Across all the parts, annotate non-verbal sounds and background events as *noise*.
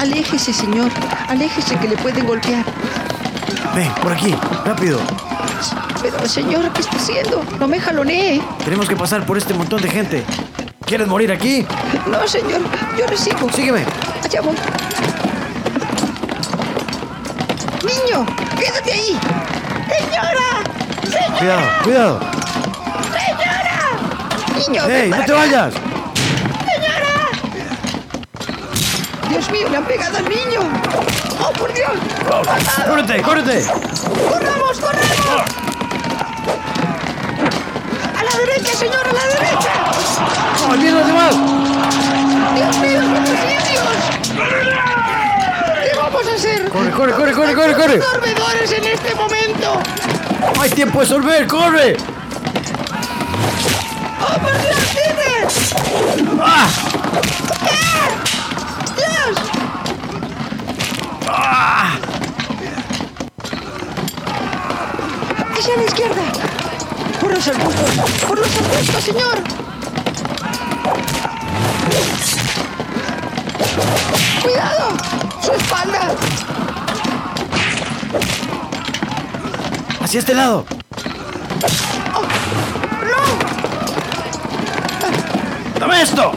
Aléjese, señor. Aléjese que le pueden golpear. Ven, por aquí, rápido. Pero, señor, ¿qué está haciendo? No me jalonee. Tenemos que pasar por este montón de gente. ¿Quieres morir aquí? No, señor. Yo recibo. Sígueme. Allá voy. Niño, quédate ahí. Señora. Señora. Cuidado, cuidado. Señora. Niño, ¡Ey, no te vayas! Señora. Le han pegado al niño. Oh, por Dios. Matado. ¡Córrete, córrete! ¡Corramos, corramos! ¡A la derecha, señor, a la derecha! ¡No, olviden los demás! ¡Dios mío, los ¿Qué vamos a hacer? ¡Corre, corre, corre, corre, corre, corre! ¡Sorbedores en este momento! ¡No hay tiempo de sorber! ¡Corre! Los arbustos! ¡Por los arbustos, señor! ¡Cuidado! ¡Su espalda! ¡Hacia este lado! ¡No! ¡Dame esto!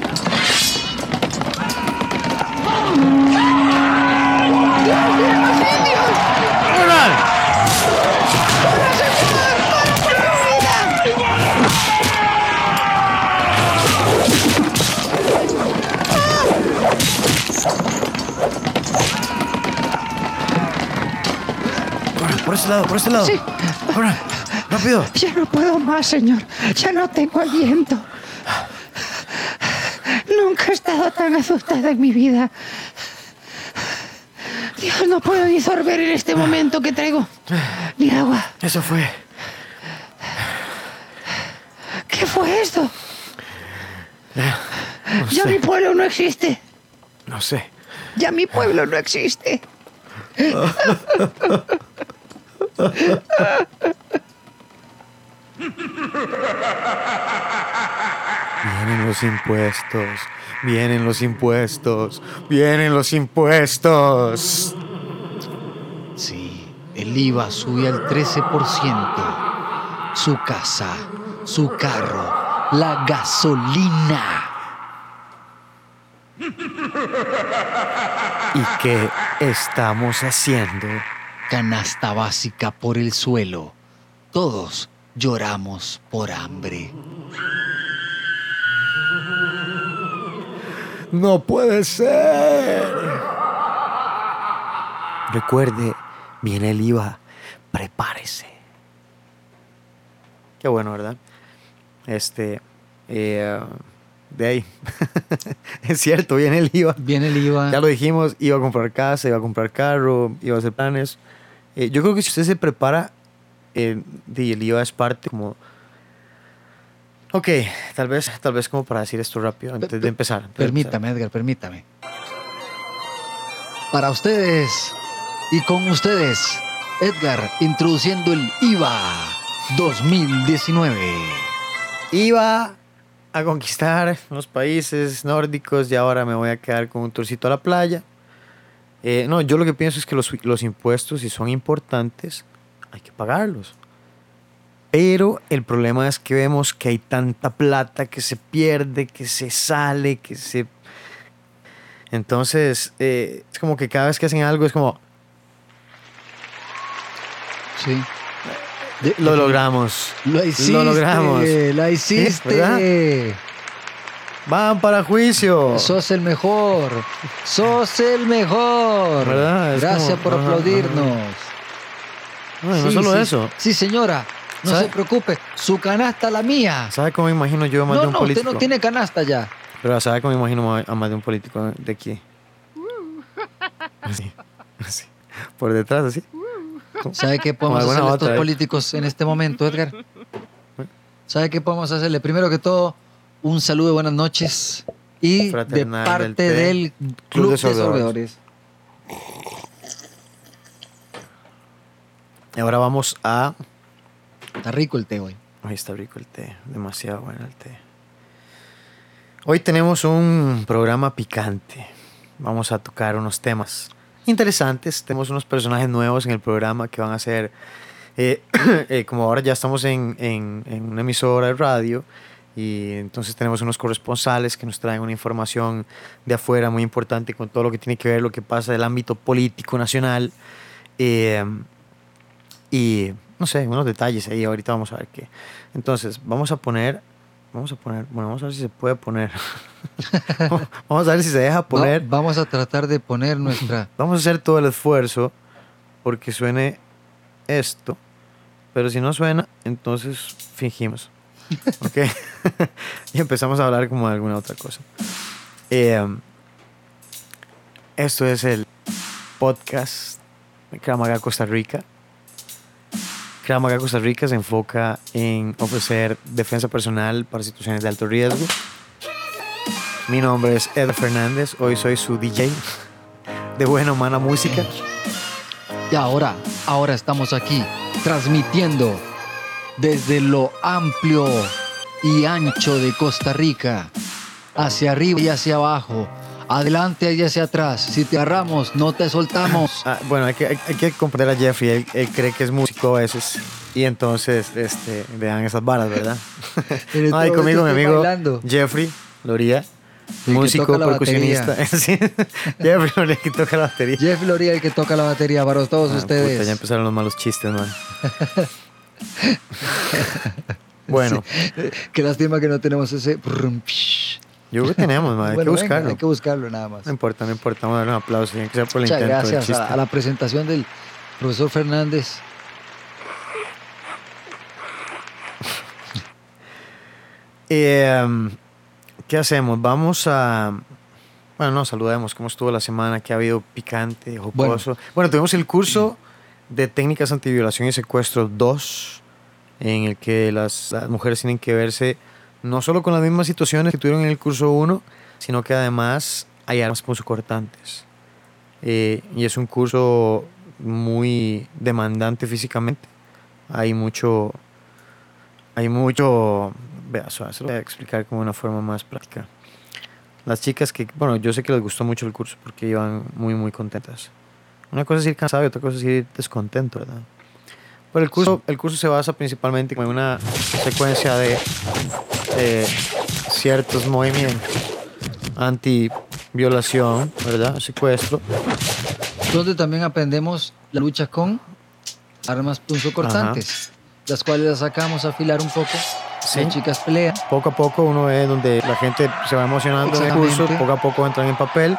¡Corran! ¡Por este lado, por este lado! Sí. ¡Corran! ¡Rápido! Ya no puedo más, señor. Ya no tengo aliento. Nunca he estado tan asustada en mi vida. Dios, no puedo ni sorber en este momento que traigo ni agua. Eso fue. ¿Qué fue esto? No Ya mi pueblo no existe. No sé. Ya mi pueblo no existe. *laughs* Vienen los impuestos. Vienen los impuestos. Vienen los impuestos. Sí, el IVA sube al 13%. Su casa, su carro, la gasolina. ¿Y qué estamos haciendo? Canasta básica por el suelo. Todos lloramos por hambre. No puede ser. Recuerde, viene el IVA. Prepárese. Qué bueno, ¿verdad? Este. eh, de ahí. *laughs* es cierto, viene el IVA. Viene el IVA. Ya lo dijimos, iba a comprar casa, iba a comprar carro, iba a hacer planes. Eh, yo creo que si usted se prepara, eh, di, el IVA es parte como... Ok, tal vez, tal vez como para decir esto rápido, antes de per- empezar. antes de empezar. Permítame, Edgar, permítame. Para ustedes y con ustedes, Edgar introduciendo el IVA 2019. Iba a conquistar los países nórdicos y ahora me voy a quedar con un tourcito a la playa. Eh, no, yo lo que pienso es que los, los impuestos, si son importantes, hay que pagarlos. Pero el problema es que vemos que hay tanta plata que se pierde, que se sale, que se... Entonces, eh, es como que cada vez que hacen algo es como, Sí. Lo logramos. Lo hiciste. Lo logramos. La hiciste. Van para juicio. Sos el mejor. Sos el mejor. Gracias como- por ajá, aplaudirnos. No, y no Sí, solo sí. eso. Sí, señora. No ¿Sabe? se preocupe. Su canasta la mía. ¿Sabe cómo me imagino yo a más No, de un no, usted político? no tiene canasta ya. Pero ¿sabe cómo me imagino a más de un político de aquí? Así, así. Por detrás, así. ¿Sabe qué podemos hacer a estos eh. políticos en este momento, Edgar? ¿Sabe qué podemos hacerle? Primero que todo, un saludo de buenas noches y de Fraternal parte del Club, de Sorbedores. Y ahora vamos a... Está rico el té hoy. Está rico el té. Demasiado bueno el té. Hoy tenemos un programa picante. vamos a tocar unos temas interesantes. Tenemos unos personajes nuevos en el programa que van a ser, eh, *coughs* eh, como ahora ya estamos en, en, en una emisora de radio, y entonces tenemos unos corresponsales que nos traen una información de afuera muy importante con todo lo que tiene que ver lo que pasa del ámbito político nacional. Eh, y no sé, unos detalles ahí, ahorita vamos a ver qué. Entonces, vamos a poner, vamos a poner, bueno, vamos a ver si se puede poner. *laughs* vamos a ver si se deja poner. vamos a tratar de poner nuestra... *laughs* Vamos a hacer todo el esfuerzo porque suene esto. Pero si no suena, entonces fingimos. *laughs* ¿Ok? *laughs* y empezamos a hablar como de alguna otra cosa. Eh, esto es el podcast de Kramaga Costa Rica. Kramaga Costa Rica se enfoca en ofrecer defensa personal para situaciones de alto riesgo. Mi nombre es Ed Fernández. Hoy soy su DJ *laughs* de buena humana música. Y ahora, ahora estamos aquí, transmitiendo desde lo amplio y ancho de Costa Rica, hacia arriba y hacia abajo, adelante y hacia atrás. Si te agarramos, no te soltamos. Ah, bueno, hay que, hay, hay que comprender a Jeffrey. Él, él cree que es músico a veces. Y entonces este, le dan esas varas, ¿verdad? *laughs* Ay, todo conmigo mi amigo bailando. Jeffrey Loría, músico, percusionista. *laughs* Jeffrey Loría que toca la batería. Jeff Loría, el que toca la batería para todos Ah, ustedes. puta, ya empezaron los malos chistes, man. *laughs* *laughs* bueno, Qué lástima que no tenemos ese. yo creo que tenemos, man. Hay Bueno, que venga, buscarlo. hay que buscarlo nada más. No importa, no importa. Vamos a darle un aplauso. Tiene que ser por el Muchas intento gracias chiste. a, a la presentación del profesor Fernández. *laughs* Eh, ¿Qué hacemos? Vamos a... Bueno, no, saludemos cómo estuvo la semana, que ha habido picante, jocoso. Bueno, tuvimos el curso de técnicas antiviolación y secuestro 2, en el que las, las mujeres tienen que verse no solo con las mismas situaciones que tuvieron en el curso 1, sino que además hay armas punzocortantes. Eh, y es un curso muy demandante físicamente. Hay mucho... Hay mucho... Vea, se lo voy a explicar como una forma más práctica. Las chicas que, bueno, yo sé que les gustó mucho el curso porque iban muy, muy contentas. Una cosa es ir cansado y otra cosa es ir descontento, ¿verdad? Pero el curso, el curso se basa principalmente en una secuencia de eh, ciertos movimientos anti-violación, ¿verdad? Secuestro. donde también aprendemos la lucha con armas punzocortantes, las cuales las sacamos a afilar un poco. Sí. Las chicas pelean. Poco a poco uno ve donde la gente se va emocionando en el curso, poco a poco entran en papel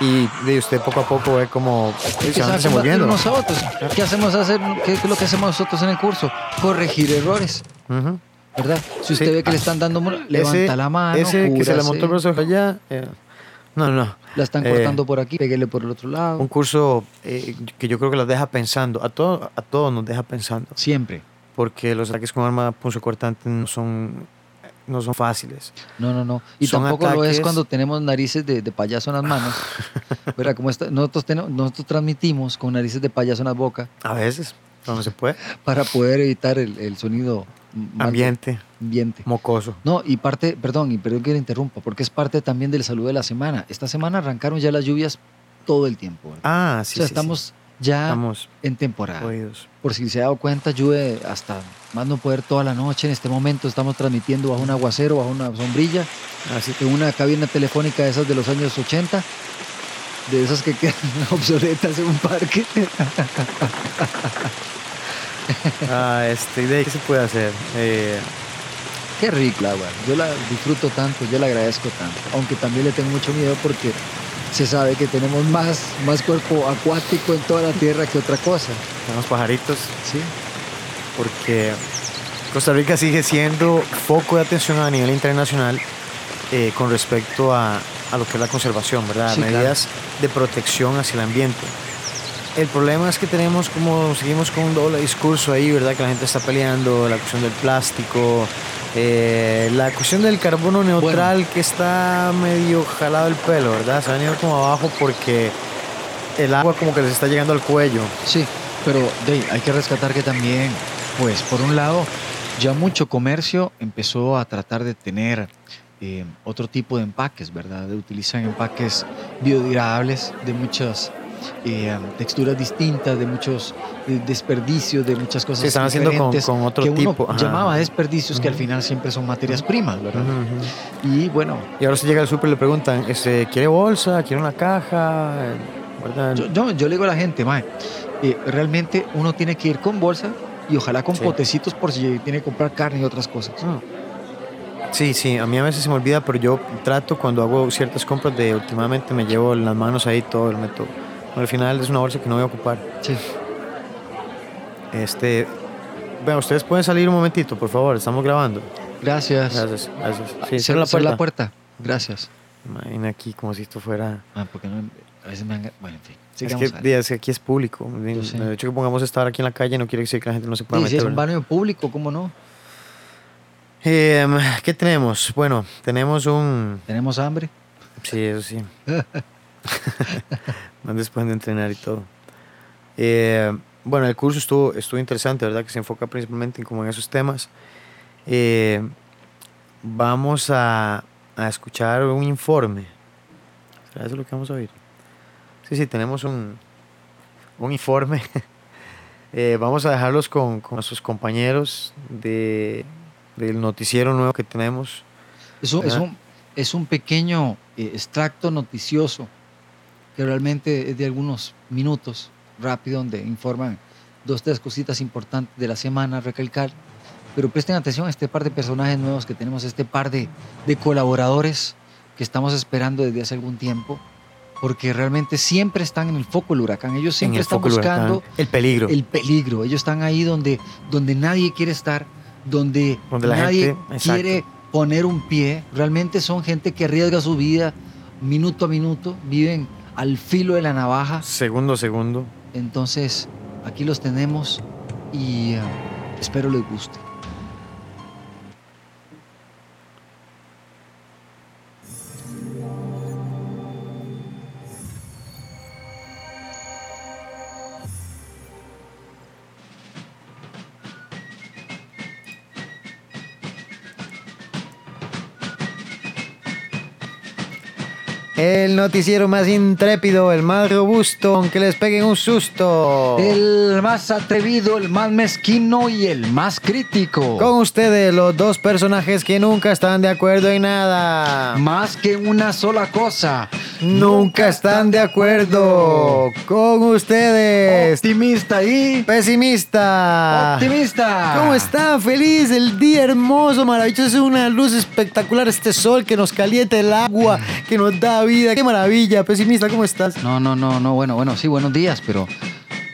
y de usted poco a poco ve como se van desenvolviendo. nosotros. ¿Qué hacemos hacer? ¿Qué es lo que hacemos nosotros en el curso? Corregir errores, Ujú. ¿verdad? Si usted Sí. ve que le están dando, levanta Ese- la mano, Ese que se le montó el brazo allá. eh, no, no. La están Eh, cortando por aquí, pégale por el otro lado. Un curso eh, que yo creo que las deja pensando. A, todo, a todos nos deja pensando. Siempre. Porque los ataques con arma punzocortante no son, no son fáciles. No, no, no. Y Son tampoco lo es cuando tenemos narices de, de payaso en las manos. *laughs* ¿Verdad? Como esta- nosotros, tenemos, nosotros transmitimos con narices de payaso en la boca A veces, cuando se puede. *laughs* para poder evitar el, el sonido mal- Ambiente, ambiente. mocoso. No, y parte, perdón, y perdón que le interrumpa, porque es parte también del salud de la semana. Esta semana arrancaron ya las lluvias todo el tiempo. ¿verdad? Ah, o sí. sea, sí, sí. Ya Estamos en temporada. oídos. Por si se ha dado cuenta, llueve hasta más no poder toda la noche. En este momento estamos transmitiendo bajo un aguacero, bajo una sombrilla, Así en una cabina telefónica de esas de los años 80, de esas que quedan *laughs* obsoletas en un parque. *laughs* Ah, este, de ¿qué se puede hacer? Eh, Qué rico agua. Yo la disfruto tanto, yo la agradezco tanto. Aunque también le tengo mucho miedo porque se sabe que tenemos más, más cuerpo acuático en toda la tierra que otra cosa. tenemos pajaritos. ¿sí? porque Costa Rica sigue siendo foco de atención a nivel internacional eh, con respecto a, a lo que es la conservación, ¿verdad? Sí, claro. Medidas de protección hacia el ambiente. El problema es que tenemos como, seguimos con un doble discurso ahí, ¿verdad? Que la gente está peleando, la cuestión del plástico, eh, la cuestión del carbono neutral que está medio jalado el pelo, ¿verdad? Se ha venido como abajo porque el agua como que les está llegando al cuello. Sí, pero de, hay que rescatar que también, pues por un lado, ya mucho comercio empezó a tratar de tener eh, otro tipo de empaques, ¿verdad? Utilizan empaques biodegradables de muchas eh, texturas distintas, de muchos eh, desperdicios, de muchas cosas Sí, están haciendo con- otro que uno tipo, ajá. llamaba desperdicios que al final siempre son materias primas. Y bueno, Y ahora se llega al súper y le preguntan, este, ¿quiere bolsa? ¿Quiere una caja? Yo, yo, yo le digo a la gente, mae, eh, realmente uno tiene que ir con bolsa y ojalá con Sí. potecitos por si tiene que comprar carne y otras cosas. Mm. Sí, sí, a mí a veces se me olvida, pero yo trato cuando hago ciertas compras de últimamente me llevo las manos ahí todo el método. Al final es una bolsa que no voy a ocupar. Sí. Este, bueno, ustedes pueden salir un momentito, por favor, estamos grabando. Gracias. Gracias, gracias. Sí, cierra la puerta. la puerta. Gracias. Imagina aquí como si esto fuera... Ah, porque no, a veces me han... Bueno, en fin. Es que, es que aquí es público. El hecho que pongamos esta hora aquí en la calle no quiere decir que la gente no se pueda Sí, meter. es un baño público, ¿cómo no? Eh, ¿Qué tenemos? Bueno, tenemos un... Tenemos hambre. Sí, eso sí. *laughs* *laughs* Más después de entrenar y todo. Eh, bueno, el curso estuvo, estuvo interesante, ¿verdad? Que se enfoca principalmente en, como en esos temas. Eh, vamos a, a escuchar un informe. ¿Será eso lo que vamos a oír? Sí, sí, tenemos un, un informe. *laughs* Eh, vamos a dejarlos con, con nuestros compañeros de, del noticiero nuevo que tenemos. Es un, es un, es un pequeño eh, extracto noticioso que realmente es de algunos minutos rápido donde informan dos, tres cositas importantes de la semana, recalcar. Pero presten atención a este par de personajes nuevos que tenemos, este par de, de colaboradores que estamos esperando desde hace algún tiempo, porque realmente siempre están en el foco del huracán. Ellos siempre el están huracán. buscando el peligro. el peligro. Ellos están ahí donde, donde nadie quiere estar, donde, nadie gente- quiere poner un pie. Realmente son gente que arriesga su vida minuto a minuto, viven al filo de la navaja. Segundo segundo. Entonces, aquí los tenemos y eh, espero les guste. El noticiero más intrépido, el más robusto, aunque les peguen un susto. El más atrevido, el más mezquino y el más crítico. Con ustedes, los dos personajes que nunca están de acuerdo en nada. Más que una sola cosa. Nunca están de acuerdo. Con ustedes, Optimista y pesimista. optimista. ¿Cómo están? Feliz, el día hermoso, maravilloso, es una luz espectacular, este sol que nos calienta el agua, que nos da vida, qué maravilla, pesimista, ¿cómo estás? No, no, no, no, bueno, bueno, sí, buenos días, pero.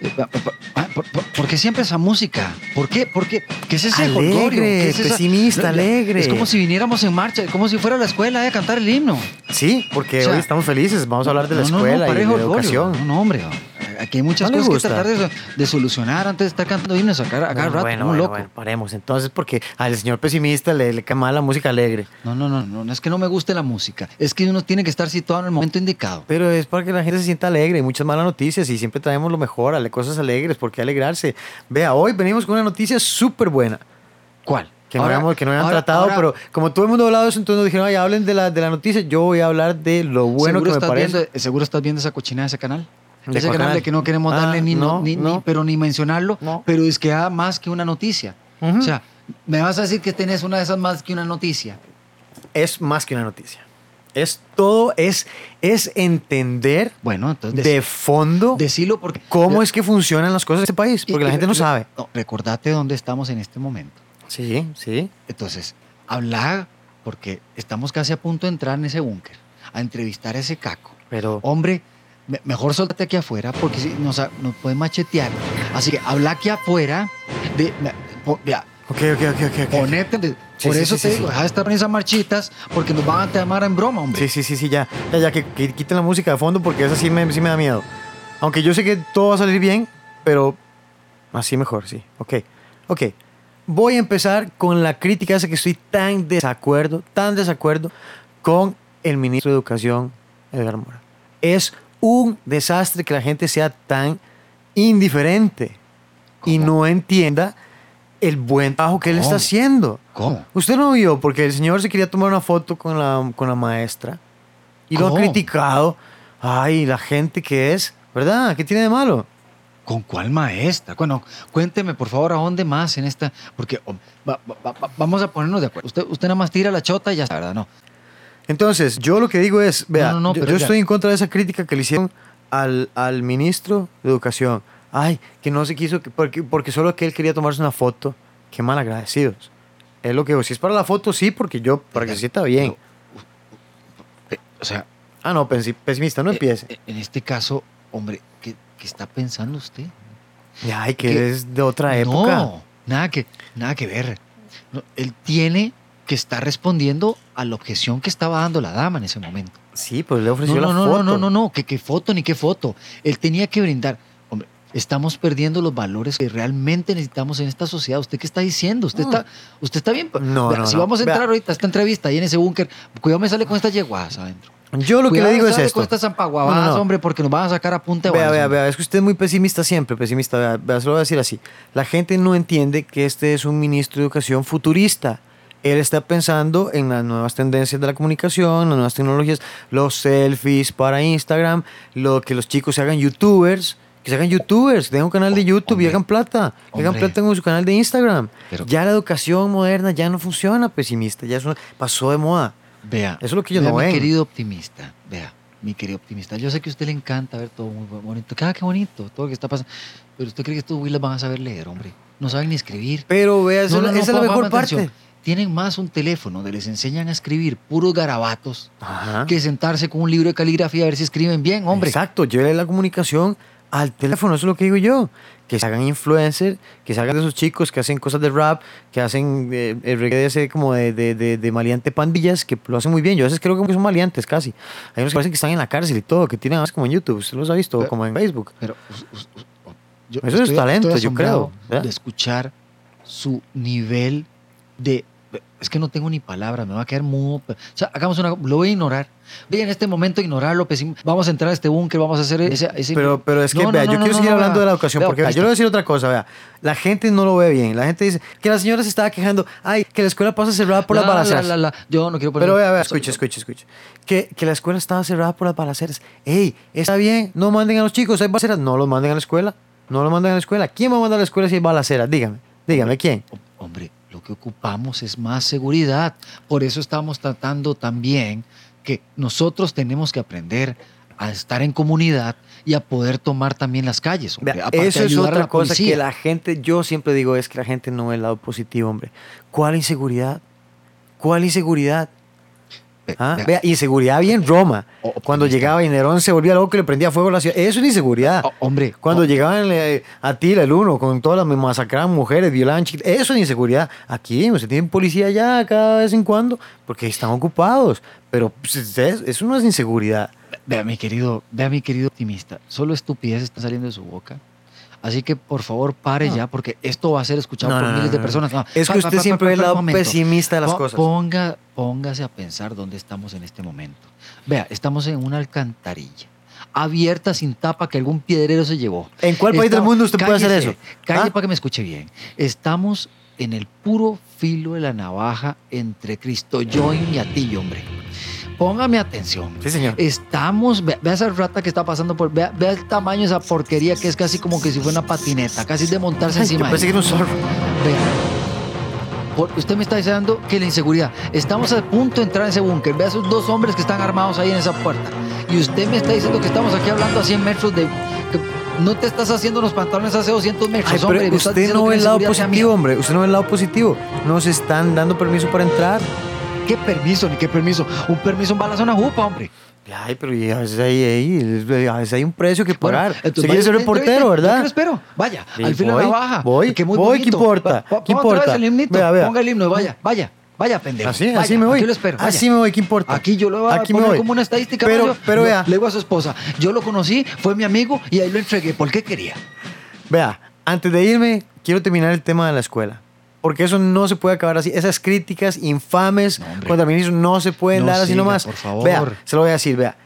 Eh, pa- ¿Por, por- por qué siempre esa música? ¿Por qué? ¿Por qué? ¿Qué es ese Alegre, jolgorio? ¿Qué es esa- pesimista, alegre. Es como si viniéramos en marcha, como si fuera a la escuela eh, a cantar el himno. Sí, porque O sea, hoy estamos felices, vamos a hablar de la No, escuela no, y de la educación. No, no, hombre. Aquí hay muchas ¿No cosas que gusta? tratar de, de solucionar antes de estar cantando himnos a cada, a cada Bueno, rato, bueno, un bueno, loco. bueno, paremos entonces porque al señor pesimista le, le cae mal la música alegre. No, no, no, no, no es que no me guste la música, es que uno tiene que estar situado en el momento indicado. Pero es para que la gente se sienta alegre, hay muchas malas noticias y siempre traemos lo mejor, cosas alegres, ¿por qué alegrarse? Vea, hoy venimos con una noticia súper buena. ¿Cuál? Que no, Ahora- habíamos, que no habían ahora- tratado, ahora- pero como todo el mundo ha hablado de eso, entonces nos dijeron, ay, hablen de la, de la noticia, yo voy a hablar de lo bueno ¿Seguro que me parece. Viendo, seguro estás viendo esa cochinada de ese canal. ¿De ese cuál canal, canal? de que no queremos Ah, darle ni, no, ni- ni- no. pero ni mencionarlo, No. pero es que da más que una noticia. O sea, me vas a decir que tenés una de esas más que una noticia. Es más que una noticia. Es todo, es, es entender Bueno, entonces de fondo decilo porque cómo es que funcionan las cosas en este país, porque la gente no sabe. Recordate dónde estamos en este momento. Sí, sí. Entonces, habla porque estamos casi a punto de entrar en ese búnker, a entrevistar a ese caco. Pero Hombre, mejor suéltate aquí afuera porque si nos, nos pueden machetear. Así que habla aquí afuera de... vea, Ok, ok, ok, ok. ponete... Sí, por sí, eso sí, te digo, deja de estar en esas marchitas porque nos van a llamar en broma, hombre. Sí, sí, sí, sí, ya. Ya, ya, que, que quiten la música de fondo porque esa sí me, sí me da miedo. Aunque yo sé que todo va a salir bien, pero así mejor, sí. Ok, ok. Voy a empezar con la crítica esa que estoy tan desacuerdo, tan desacuerdo con el ministro de Educación, Edgar Mora. Es un desastre que la gente sea tan indiferente y ¿Cómo? no entienda el buen trabajo que él está haciendo. ¿Cómo? Usted no vio, porque el señor se quería tomar una foto con la, con la maestra y lo ha criticado. Ay, la gente que es, ¿verdad? ¿Qué tiene de malo? ¿Con cuál maestra? Bueno, cuénteme por favor a dónde más en esta, porque oh, va- va- va- vamos a ponernos de acuerdo. Usted, usted nada más tira la chota y ya está, ¿verdad? No. Entonces, yo lo que digo es, vea, No, no, no, yo, pero yo ya- estoy en contra de esa crítica que le hicieron al, al ministro de Educación. Ay, que no se quiso, que- porque, porque solo que él quería tomarse una foto. Qué mal agradecidos. Es lo que digo. Si es para la foto, sí, porque yo, para que se sienta bien. O sea, Ah, no, pesimista, no eh, empiece. eh, en este caso, hombre, ¿qué, qué está pensando usted? Ay, que que- es de otra época. No, nada que, nada que ver. No, él tiene que estar respondiendo a la objeción que estaba dando la dama en ese momento. Sí, pues le No, ofreció no, la no, foto. no, no, no, no, que qué foto ni qué foto. Él tenía que brindar. Hombre, estamos perdiendo los valores que realmente necesitamos en esta sociedad. ¿Usted qué está diciendo? ¿Usted, No. está, usted está bien? No, no, Si no. vamos a entrar Vea. ahorita a esta entrevista ahí en ese búnker, cuidado me sale con estas yeguadas adentro. Yo lo que le digo es esto. con estas zampaguabadas, No, no, no. hombre, porque nos van a sacar a punta de Vea, balas, vea, hombre. vea, es que usted es muy pesimista siempre, pesimista. Vea, vea, se lo voy a decir así. La gente no entiende que este es un ministro de educación futurista. Él está pensando en las nuevas tendencias de la comunicación, las nuevas tecnologías, los selfies para Instagram, lo que los chicos se hagan youtubers, que se hagan youtubers, que tengan un canal de YouTube y hagan plata, que hagan plata en su canal de Instagram. Pero- ya la educación moderna ya no funciona pesimista, ya eso pasó de moda. Vea, Eso es lo que vea, no mi ven. querido optimista, vea, mi querido optimista. Yo sé que a usted le encanta ver todo muy bonito. Ah, qué bonito, todo lo que está pasando. Pero usted cree que estos huilas van a saber leer, hombre. No saben ni escribir. Pero vea, esa, No, no, no, esa es la mejor atención. Tienen más un teléfono donde les enseñan a escribir puros garabatos Ajá. que sentarse con un libro de caligrafía a ver si escriben bien, hombre. Exacto, llévele la comunicación al teléfono, eso es lo que digo yo. Que se hagan influencers, que se hagan de esos chicos que hacen cosas de rap, que hacen eh, el reggae de ese como de, de, de, de maleante pandillas, que lo hacen muy bien. Yo a veces creo que son maleantes casi. Hay unos que parecen que están en la cárcel y todo, que tienen más como en YouTube, usted los ha visto, Pero- como en Facebook. Pero yo Eso es talento, yo creo, ¿verdad? De escuchar su nivel de. Es que no tengo ni palabras, me va a quedar mudo. O sea, hagamos una. Lo voy a ignorar. Voy en este momento a ignorarlo. pesim- Vamos a entrar a este búnker, vamos a hacer ese. ese- Pero, pero es que, No, vea, no, yo no, quiero no, seguir hablando de la educación, Vea, porque vea, yo le voy a decir otra cosa, vea. La gente no lo ve bien. La gente dice que la señora se estaba quejando, ay, que la escuela pasa cerrada por las La, balaceras. la, la. Yo no quiero poner. Pero vea, vea, escuche, escuche, escuche. Que, que la escuela estaba cerrada por las balaceras. Ey, está bien, no manden a los chicos, hay balaceras. No los manden a la escuela. No los manden a la escuela. ¿Quién va a mandar a la escuela si hay balaceras? Dígame, dígame, ¿quién? Hombre, lo que ocupamos es más seguridad. Por eso estamos tratando también que nosotros tenemos que aprender a estar en comunidad y a poder tomar también las calles. hombre. Vea, eso es otra cosa policía. que la gente, yo siempre digo, es que la gente no ve el lado positivo, hombre. ¿Cuál inseguridad? ¿Cuál inseguridad? Ve- ¿Ah? vea, inseguridad bien Roma. O- optimista. Cuando llegaba y Nerón se volvía loco y le prendía fuego a la ciudad. Eso es inseguridad. oh, hombre, Cuando oh, llegaban eh, a Tila, el uno, con todas las masacraban mujeres, violaban chiquitas, eso es inseguridad. Aquí, usted tiene policía ya cada vez en cuando, porque están ocupados. Pero pues, eso no es inseguridad. vea, mi querido, vea, mi querido optimista, solo estupidez está saliendo de su boca. Así que por favor pare No. ya, porque esto va a ser escuchado No, por no, miles de personas. Es que pa- usted pa- siempre ve el lado momento. pesimista de las cosas. Ponga, póngase a pensar dónde estamos en este momento. Vea, estamos en una alcantarilla abierta sin tapa que algún piedrero se llevó. ¿En cuál país del mundo usted puede hacer eso? Calle ¿Ah? para que me escuche bien. Estamos en el puro filo de la navaja entre Cristo Join y Atillo, hombre. Póngame atención. Sí, señor. Estamos, vea, vea esa rata que está pasando por, vea, vea el tamaño de esa porquería que es casi como que si fuera una patineta, casi de montarse Ay, encima. pensé que era un zorro. Vea. Por- usted me está diciendo que la inseguridad. Estamos a punto de entrar en ese búnker. Vea esos dos hombres que están armados ahí en esa puerta. Y usted me está diciendo que estamos aquí hablando a 100 metros de. que no te estás haciendo los pantalones hace 200 metros, Ay, pero hombre. usted no ve el lado positivo, hombre. Usted no ve el lado positivo. Nos están dando permiso para entrar. ¿Qué permiso? Ni qué permiso. Un permiso en balas a una jupa, hombre. Ay, pero a veces hay, hay- a veces hay un precio que Bueno, pagar. entonces quiere vaya ser reportero. ¿verdad? Yo lo espero. Vaya, Sí, al de voy, la navaja. voy, que muy voy, ¿qué importa? ¿Qué importa? vez el himnito. Vea, vea. Ponga el himno vaya, vaya, vaya, pendejo. Así, Vaya, así me voy. Aquí lo espero. vaya. Así me voy, ¿qué importa? Aquí yo lo voy a Aquí poner voy. como una estadística. Pero- Mario. pero Yo vea. Le digo a su esposa, yo lo conocí, fue mi amigo y ahí lo entregué. ¿Por qué quería? Vea, antes de irme, quiero terminar el tema de la escuela. Porque eso no se puede acabar así. Esas críticas infames No, contra el ministro no se pueden No dar así siga, nomás. por favor. Vea, se lo voy a decir, vea.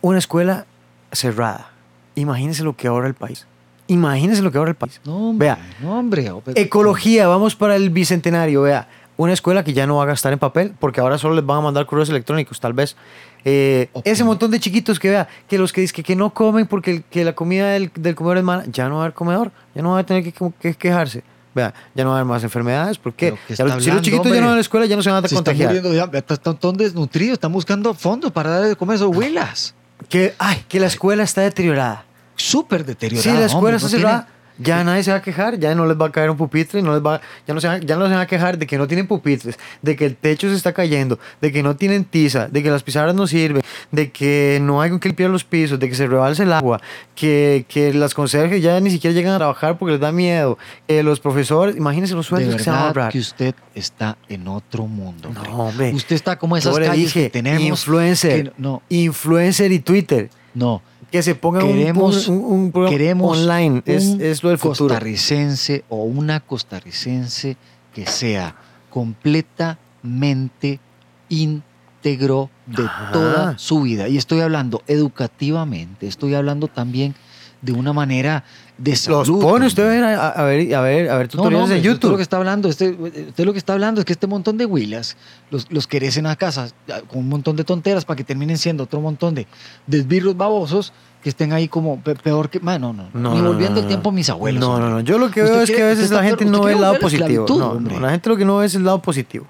Una escuela cerrada. Imagínense lo que ahora el país. Imagínense lo que ahora el país. No, hombre, Vea, hombre. oh, Ecología, vamos para el bicentenario, vea. Una escuela que ya no va a gastar en papel porque ahora solo les van a mandar correos electrónicos, tal vez. Eh. Ese montón de chiquitos que vea, que los que dicen que, que no comen porque el- que la comida del, del comedor es mala, ya no va a haber comedor, ya no va a tener que, que quejarse. Vea, ya no va a haber más enfermedades, ¿por qué? ¿Pero qué Ya los- si los chiquitos ya hombre? no van a la escuela, ya no se van a Se están contagiar. muriendo están tan desnutridos, están buscando fondos para darle de comer a esos huilas. Que, ay, que la escuela está deteriorada. Súper deteriorado. Si la escuela hombre, está no tiene- ya nadie se va a quejar, ya no les va a caer un pupitre, no les va, ya, no se ya no se van a quejar de que no tienen pupitres, de que el techo se está cayendo, de que no tienen tiza, de que las pizarras no sirven, de que no hay con qué limpiar los pisos, de que se rebalse el agua, que, que las conserjes ya ni siquiera llegan a trabajar porque les da miedo, que los profesores, imagínense los sueldos que se van a ahorrar. que usted está en otro mundo. hombre. No, hombre. Usted está como esas calles dije, que tenemos. influencer, que no, influencer y Twitter, no. Que se pongan un- Queremos, un, un, un programa queremos online, es, un es lo del futuro. costarricense o una costarricense que sea completamente íntegro de toda su vida. Y estoy hablando educativamente, estoy hablando también de una manera de salud. Los pone usted a a, ver, a ver, a ver No, tutoriales no, hombre, de usted YouTube. lo que está hablando, este- usted lo que está hablando es que este montón de huilas los, los querecen a casa con un montón de tonteras para que terminen siendo otro montón de desbirros babosos que estén ahí como pe- peor que. man, no, no, No, Ni no, volviendo no, el no. tiempo a mis abuelos. No, no, no. Yo lo que Usted veo es que a veces usted la gente no usted ve el lado positivo. No, no, la gente lo que no ve es el lado positivo.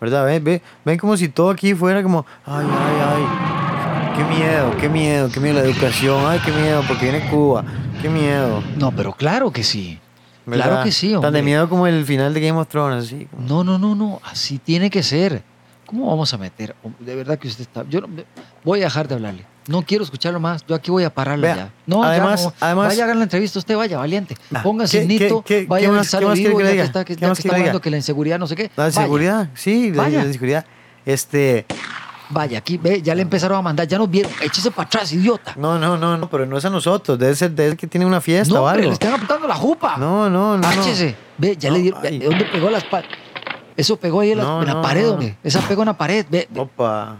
¿Verdad? Ven, ven, ven como si todo aquí fuera como, ay, ay, ay. Qué miedo, qué miedo, qué miedo la educación. Ay, qué miedo, porque viene Cuba. Qué miedo. No, pero claro que sí. ¿verdad? Claro que sí, Tan de hombre. miedo como el final de Game of Thrones, así. No, no, no, no. Así tiene que ser. ¿Cómo vamos a meter? De verdad que usted está. Yo no- voy a dejar de hablarle. No quiero escucharlo más. Yo aquí voy a pararlo Vea, ya. No, además- ya no. además- vaya a hacer la entrevista usted, vaya, valiente. Ah, Póngase ¿qué- nito, qué- qué- vaya a más- quiere vivo que le ya que está, que, ¿Qué ya más que quiere está hablando que la inseguridad, no sé qué. La Vaya, seguridad, sí, de, Vaya. de seguridad. Este, Vaya, aquí, ve, ya le empezaron a mandar, ya nos vieron. Échese para atrás, idiota. no, no, no, no, pero no es a nosotros, debe ser, debe ser que tiene una fiesta No, o algo. le están apuntando la jupa. No, no, no. no. Áchese. Ve, ya No, le dieron. ay. ¿De dónde pegó las pa- Eso pegó ahí en la, en la pared, hombre. Esa pegó en la pared. Ve, ve. Opa.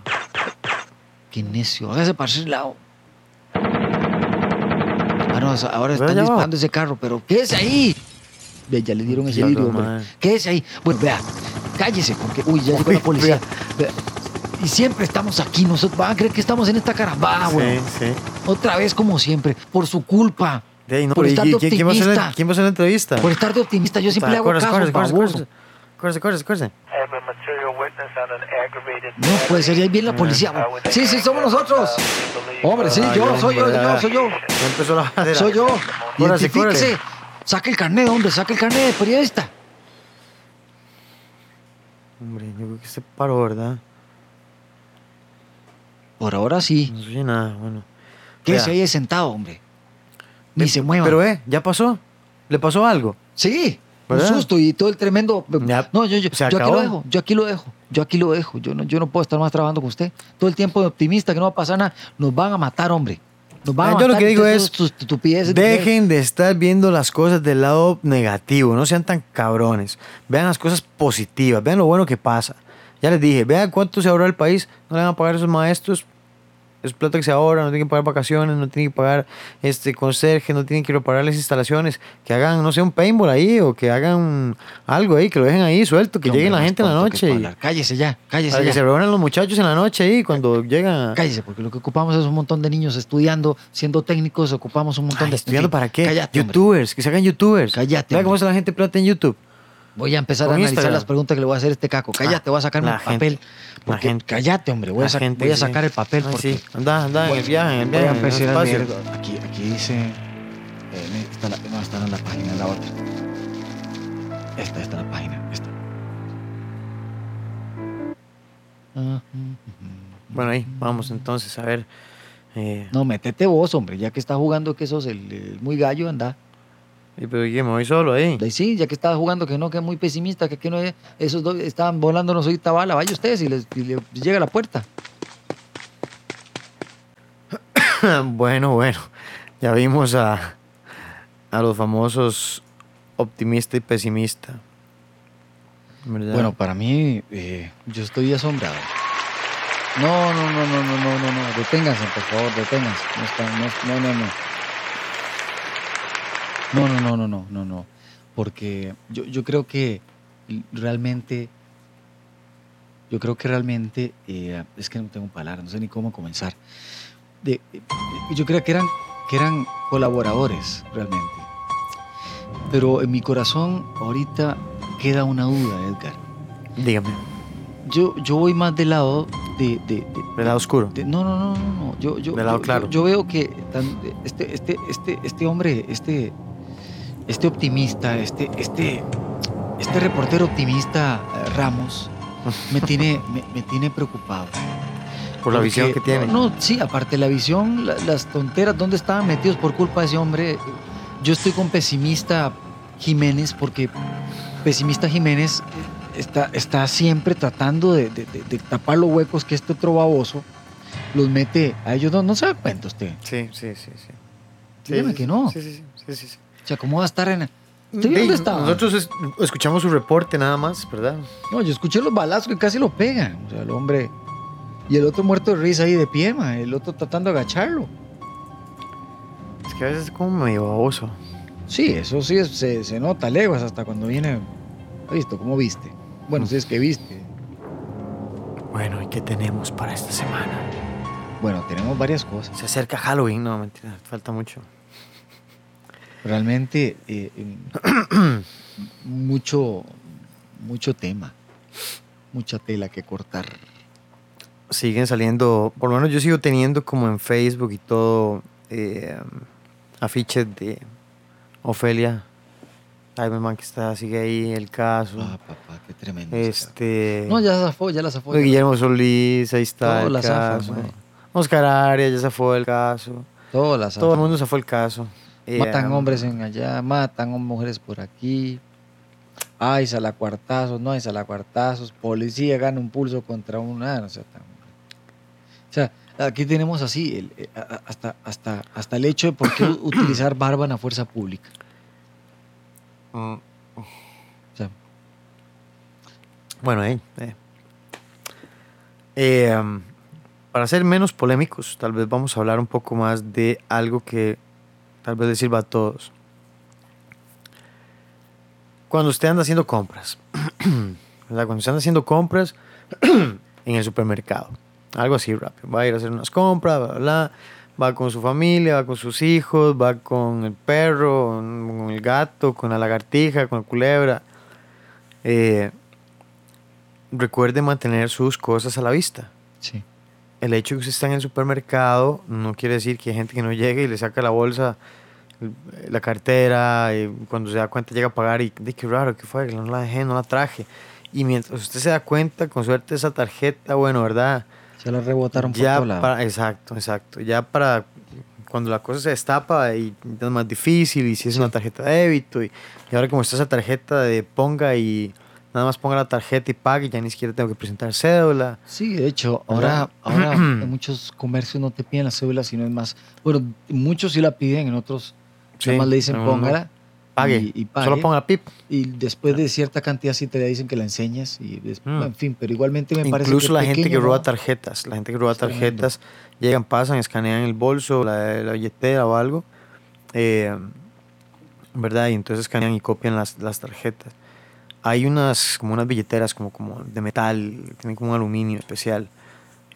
Qué necio. Hágase para ese lado. Ah, no, ahora están disparando ese carro, pero quédese ahí. Ve, ya le dieron ese vidrio, hombre. madre. Quédese ahí. Bueno, vea, cállese, porque, uy, ya llegó la policía. Vea, Y siempre estamos aquí. Nosotros van a creer que estamos en esta caravana, güey. sí, sí. Otra vez, como siempre, por su culpa. De ahí, no, por pero ¿y estar de quién, quién va a hacer la, optimista. quién va a hacer la entrevista? Por estar de optimista. Yo siempre le hago Córrese, caso, on an aggravated No puede ser, ya ahí viene la policía. güey. Sí, sí, somos nosotros. Hombre, sí, yo, soy yo, yo, soy yo. Empezó la bandera. Soy yo. Córrese, Identifíquese. córrese. Saque el carnet, hombre, saque el carnet de periodista. Hombre, yo creo que se paró, ¿verdad? Por ahora sí. No sé nada, bueno. Quédese Vea. ahí sentado, hombre. Ni se mueva. Pero, eh, ¿ya pasó? ¿Le pasó algo? Sí, un ¿Verdad? susto y todo el tremendo. Ya, no, yo, yo, se yo aquí lo dejo, yo aquí lo dejo, yo aquí lo dejo. Yo no, yo no puedo estar más trabajando con usted. Todo el tiempo de optimista que no va a pasar nada. Nos van a matar, hombre. Nos van a Ah, matar. yo lo que digo es, sus estupideces. Dejen de estar viendo las cosas del lado negativo, no sean tan cabrones. Vean las cosas positivas, vean lo bueno que pasa. Ya les dije, vean cuánto se ahorra el país, no le van a pagar a esos maestros. Es plata que se ahorra, no tienen que pagar vacaciones, no tienen que pagar este conserje, no tienen que reparar las instalaciones, que hagan, no sé, un paintball ahí o que hagan algo ahí, que lo dejen ahí suelto, que Hombre, lleguen la gente en la noche. y-. Cállese ya, cállese para que se reúnan los muchachos en la noche ahí cuando llegan. Cállese, porque lo que ocupamos es un montón de niños estudiando, siendo técnicos, ocupamos un montón Ay, de... ¿Estudiando para qué? Cállate, hombre. youtubers, que se hagan youtubers. Cállate, cómo está la gente plata en YouTube. Voy a empezar a analizar Instagram. las preguntas que le voy a hacer a este caco. Cállate, voy a sacar mi gente, papel. Porque, gente. cállate, hombre, voy a, La sac- gente, voy a sí. sacar el papel porque... sí. Anda, anda, en el viaje, en el Voy a en el empezar a leer. Aquí, aquí dice... eh, esta la- no, esta no es la página, es la otra. Esta, esta es la página, esta. Ah. Bueno, ahí, vamos entonces a ver. eh, No, métete vos, hombre, ya que estás jugando que sos el, el muy gallo, anda. Y pero ¿qué, me voy solo ahí. Sí, ya que estás jugando que no, que es muy pesimista, que aquí no es, esos dos estaban volando no soy bala, vaya ustedes y les, y llega a la puerta. *coughs* bueno, bueno. Ya vimos a, a los famosos optimista y pesimista. ¿Verdad? Bueno, para mí, eh, yo estoy asombrado. No, no, no, no, no, no, no, no. Deténganse, por favor, deténganse. No, está, no, no, no, no. No, no, no, no, no, no, no. Porque yo, yo creo que realmente, yo creo que realmente, eh, es que no tengo palabras, no sé ni cómo comenzar. De, eh, yo creo que eran, que eran colaboradores realmente. Pero en mi corazón ahorita queda una duda, Edgar. Dígame. Yo, yo voy más del lado de, de- de- ¿Del lado oscuro? no, no, no, no, no. Yo, yo, Del lado yo- claro. Yo, yo veo que tan- este, este, este, este hombre, este, este optimista, este, este, este reportero optimista eh, Ramos, me tiene, *laughs* me, me tiene preocupado. Por la Porque- visión que tiene. No, no, sí, aparte la visión, la- las tonteras, ¿dónde estaban metidos por culpa de ese hombre? Yo estoy con pesimista Jiménez porque pesimista Jiménez eh, está, está siempre tratando de, de- de- de tapar los huecos que este otro baboso los mete a ellos. No, no se da cuenta usted. Sí, sí, sí. sí. Dígame sí, que no. Sí, sí, sí. sí, sí, sí. O sea, ¿cómo va a estar en...? ¿Usted Di, dónde estaba? Nosotros es- escuchamos su reporte nada más, ¿verdad? No, yo escuché los balazos que casi lo pegan. O sea, el hombre... Y el otro muerto de risa ahí de pie, ma, el otro tratando de agacharlo. Es que a veces es como medio baboso. Sí, eso sí es- se, se nota leguas hasta cuando viene. ¿Has visto? ¿Cómo viste? Bueno, si es que viste. Bueno, ¿y qué tenemos para esta semana? Bueno, tenemos varias cosas. Se acerca Halloween, no, mentira, falta mucho. Realmente, eh, *clears throat* mucho, mucho tema. Mucha tela que cortar. Siguen saliendo, por lo menos yo sigo teniendo como en Facebook y todo, eh, afiches de Ofelia. Iverman que está, sigue ahí, el caso. Ah, papá, qué tremendo. este. No, ya zafó, ya la zafó. de Guillermo Solís, ahí está Todo el caso. mae. Oscar Arias ya se fue el caso. Todo la zafó. Todo el mundo se fue el caso. Matan Eh, hombres en allá, matan mujeres por aquí. Ay, salacuartazos, no hay salacuartazos. Policía gana un pulso contra un. Ah, no sea tan- O sea, aquí tenemos así, el- eh, hasta, hasta, hasta el hecho de por qué *coughs* utilizar barba en la fuerza pública. mm, O sea, Bueno, eh, eh. Para ser menos polémicos, tal vez vamos a hablar un poco más de algo que tal vez les sirva a todos. Cuando usted anda haciendo compras, *clears throat* cuando usted anda haciendo compras *clears throat* en el supermercado, algo así rápido, va a ir a hacer unas compras, bla, bla, bla, va con su familia, va con sus hijos, va con el perro, con el gato, con la lagartija, con la culebra. Eh, recuerde mantener sus cosas a la vista. sí. El hecho de que usted está en el supermercado no quiere decir que hay gente que no llegue y le saca la bolsa, la cartera, y cuando se da cuenta llega a pagar y, "Di, qué raro, ¿qué fue? No la dejé, no la traje. Y mientras usted se da cuenta, con suerte esa tarjeta, bueno, ¿verdad? Se la rebotaron por ya todo lado. para, exacto, exacto. Ya para cuando la cosa se destapa y es más difícil y si es una tarjeta de débito y, y ahora como está esa tarjeta de ponga y nada más ponga la tarjeta y pague, ya ni siquiera tengo que presentar cédula. Sí, de hecho, ahora, ahora *clears throat* en muchos comercios no te piden la cédula, sino es más. Bueno, muchos sí la piden, en otros Sí, nada más le dicen póngala. Pague. Y, y pague. Solo ponga la PIP. Y después de cierta cantidad sí te le dicen que la enseñes. Y des- Mm. En fin, pero igualmente me parece Incluso la gente que roba ¿no? tarjetas, la gente que roba tarjetas, llegan, pasan, escanean el bolso, la, la billetera o algo, eh, ¿verdad? Y entonces escanean y copian las, las tarjetas. Hay unas, como unas billeteras como, como de metal, tienen como un aluminio especial.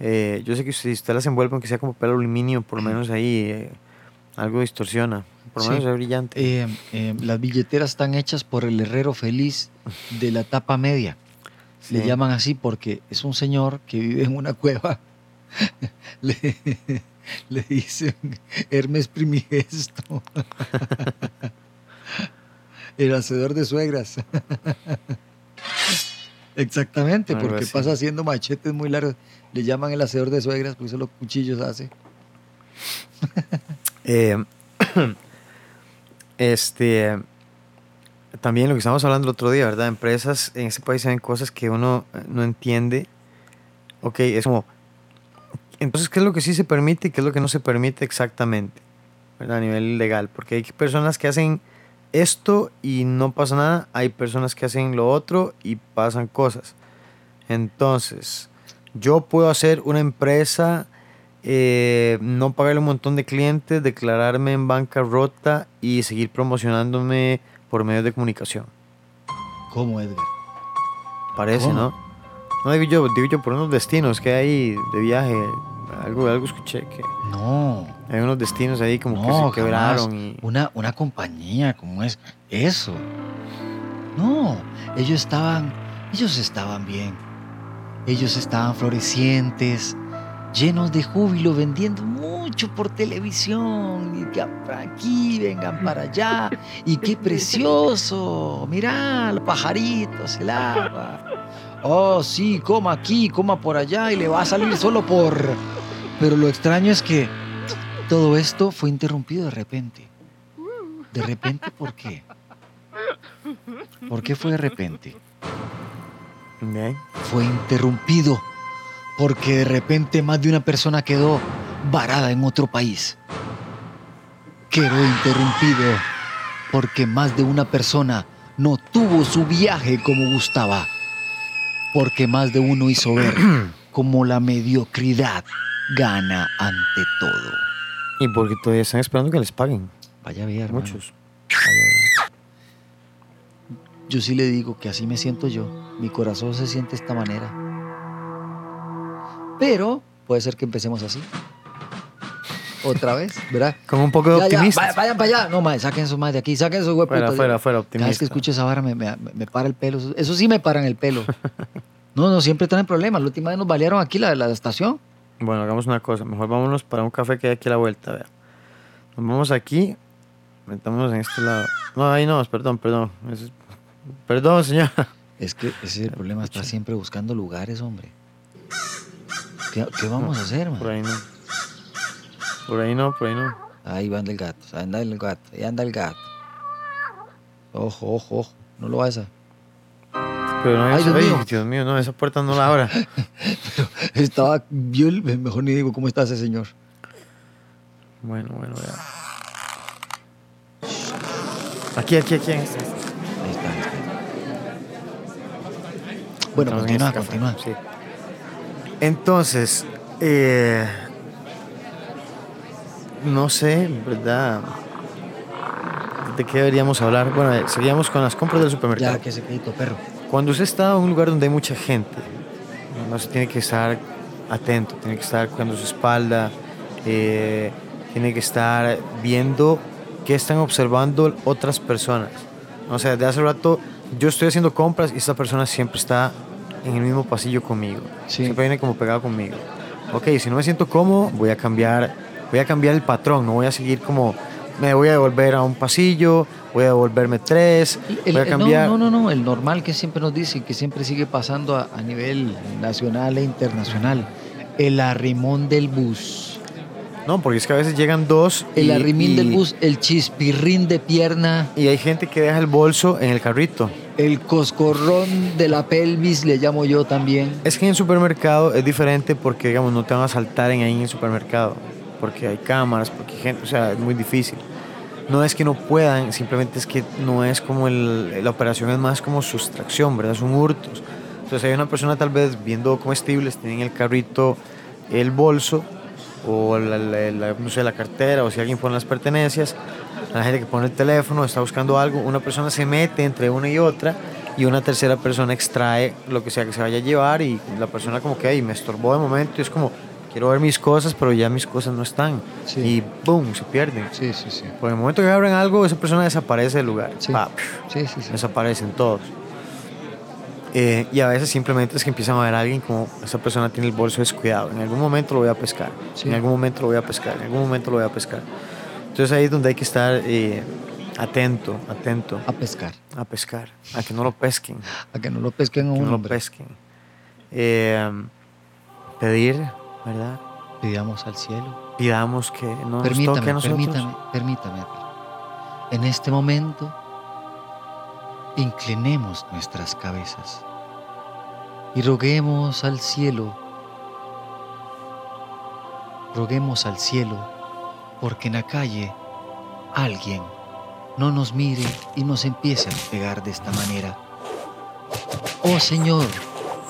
Eh, yo sé que si usted las envuelve, aunque sea como papel aluminio, por lo menos ahí eh, algo distorsiona, por lo Sí. menos es brillante. Eh, eh, las billeteras están hechas por el herrero feliz de la tapa media. *laughs* Le Sí. llaman así porque es un señor que vive en una cueva. *laughs* le, le dicen Hermes Primigesto. *laughs* el hacedor de suegras. Exactamente, Algo porque así. pasa haciendo machetes muy largos. Le llaman el hacedor de suegras porque solo cuchillos hace. Eh, *coughs* este, también lo que estábamos hablando el otro día, ¿verdad? Empresas en ese país se ven cosas que uno eh, no entiende. Ok, es como, entonces, ¿qué es lo que sí se permite y qué es lo que no se permite exactamente? ¿verdad? A nivel legal. Porque hay personas que hacen esto y no pasa nada. Hay personas que hacen lo otro y pasan cosas. Entonces, yo puedo hacer una empresa eh, no pagarle un montón de clientes, declararme en bancarrota y seguir promocionándome por medios de comunicación. ¿Cómo, Edgar? Parece, ¿Cómo? ¿no? No digo yo, digo yo por unos destinos que hay de viaje. Algo, algo escuché que No. hay unos destinos ahí como que se quebraron y Una, una compañía, ¿cómo es? Eso. No, ellos estaban, ellos estaban bien. Ellos estaban florecientes, llenos de júbilo, vendiendo mucho por televisión. Y que para aquí, vengan para allá. Y qué *laughs* precioso. Mirá, los pajaritos, el agua. Oh, sí, coma aquí, coma por allá y le va a salir solo por... Pero lo extraño es que todo esto fue interrumpido de repente. ¿De repente por qué? ¿Por qué fue de repente? Bien. Fue interrumpido porque de repente más de una persona quedó varada en otro país. Quedó interrumpido porque más de una persona no tuvo su viaje como gustaba. Porque más de uno hizo ver *clears throat* como la mediocridad gana ante todo. Y porque todavía están esperando que les paguen. Vaya a ver. Muchos. Vaya ver. Yo sí le digo que así me siento yo. Mi corazón se siente de esta manera. Pero puede ser que empecemos así. Otra vez, ¿verdad? Con un poco de Ya, ya, optimistas. vaya- vayan para allá. No, madre, saquen esos más de aquí. Saquen esos huevos. Fuera, fuera, fuera, Cada optimista. vez que escucho esa vara me, me- me para el pelo. Eso- sí me paran el pelo. *laughs* No, no, siempre traen problemas. La última vez nos balearon aquí la, la estación. Bueno, hagamos una cosa. Mejor vámonos para un café que hay aquí a la vuelta, vea. Nos vamos aquí. Metamos en este lado. No, ahí no, perdón, perdón. Es- Perdón, señor. *laughs* Es que ese es el problema, estar siempre buscando lugares, hombre. ¿Qué, qué vamos a hacer, man? Por ahí no. Por ahí no, por ahí no. Ahí va el gato, ahí anda el gato, ahí anda el gato. Ojo, ojo, ojo, no lo vas a... Pero no Ay, Dios mío. Dios mío, no, esa puerta no la abra. *laughs* Estaba, el- mejor ni digo cómo está ese señor. Bueno, bueno, vea. Aquí, aquí, aquí. Ahí está, ahí está. Bueno, Estamos continúa, continúa. sí. Entonces, eh, no sé, ¿verdad? ¿De qué deberíamos hablar? Bueno, eh, seguíamos con las compras del supermercado. Ya, que se quedito, perro. Cuando usted está en un lugar donde hay mucha gente, no se tiene que estar atento, tiene que estar cuidando su espalda, eh, tiene que estar viendo qué están observando otras personas. O sea, desde hace rato yo estoy haciendo compras y esta persona siempre está en el mismo pasillo conmigo. Sí. Siempre viene como pegado conmigo. Ok, si no me siento cómodo, voy a cambiar, voy a cambiar el patrón, no voy a seguir como me voy a devolver a un pasillo, voy a devolverme tres, El- voy a el- cambiar. No, no, no, no, el normal que siempre nos dicen, que siempre sigue pasando a, a nivel nacional e internacional. El arrimón del bus. No, porque es que a veces llegan dos. El y- arrimín y- del bus, el chispirrín de pierna, Y hay gente que deja el bolso en el carrito. el coscorrón de la pelvis, le llamo yo también. Es que en el supermercado es diferente porque, digamos, no te van a saltar en ahí en el supermercado. Porque hay cámaras, porque hay gente, o sea, es muy difícil. No es que no puedan, simplemente es que no es como el, la operación, es más como sustracción, ¿verdad? Son hurtos. Entonces hay una persona tal vez viendo comestibles, tiene en el carrito el bolso o la, la- la- no sé, la cartera o si alguien pone las pertenencias, la gente que pone el teléfono está buscando algo, una persona se mete entre una y otra y una tercera persona extrae lo que sea que se vaya a llevar y la persona como que ahí me estorbó de momento y es como quiero ver mis cosas pero ya mis cosas no están Sí. y boom se pierden. Sí, sí, sí. Por el momento que abren algo esa persona desaparece del lugar. Sí. Pa, Sí, sí, sí. desaparecen todos. Eh, y a veces simplemente es que empiezan a ver a alguien como esa persona tiene el bolso descuidado. En algún momento lo voy a pescar. Sí. En algún momento lo voy a pescar. En algún momento lo voy a pescar. Entonces ahí es donde hay que estar eh, atento, atento A pescar. a pescar. A que no lo pesquen. A que no lo pesquen a Que un no lo hombre. pesquen. Eh, pedir, ¿verdad? Pidamos al cielo. Pidamos que no nos toque a Permítame, nosotros. permítame, permítame. En este momento, inclinemos nuestras cabezas y roguemos al cielo, roguemos al cielo, porque en la calle alguien no nos mire y nos empiece a pegar de esta manera. Oh Señor,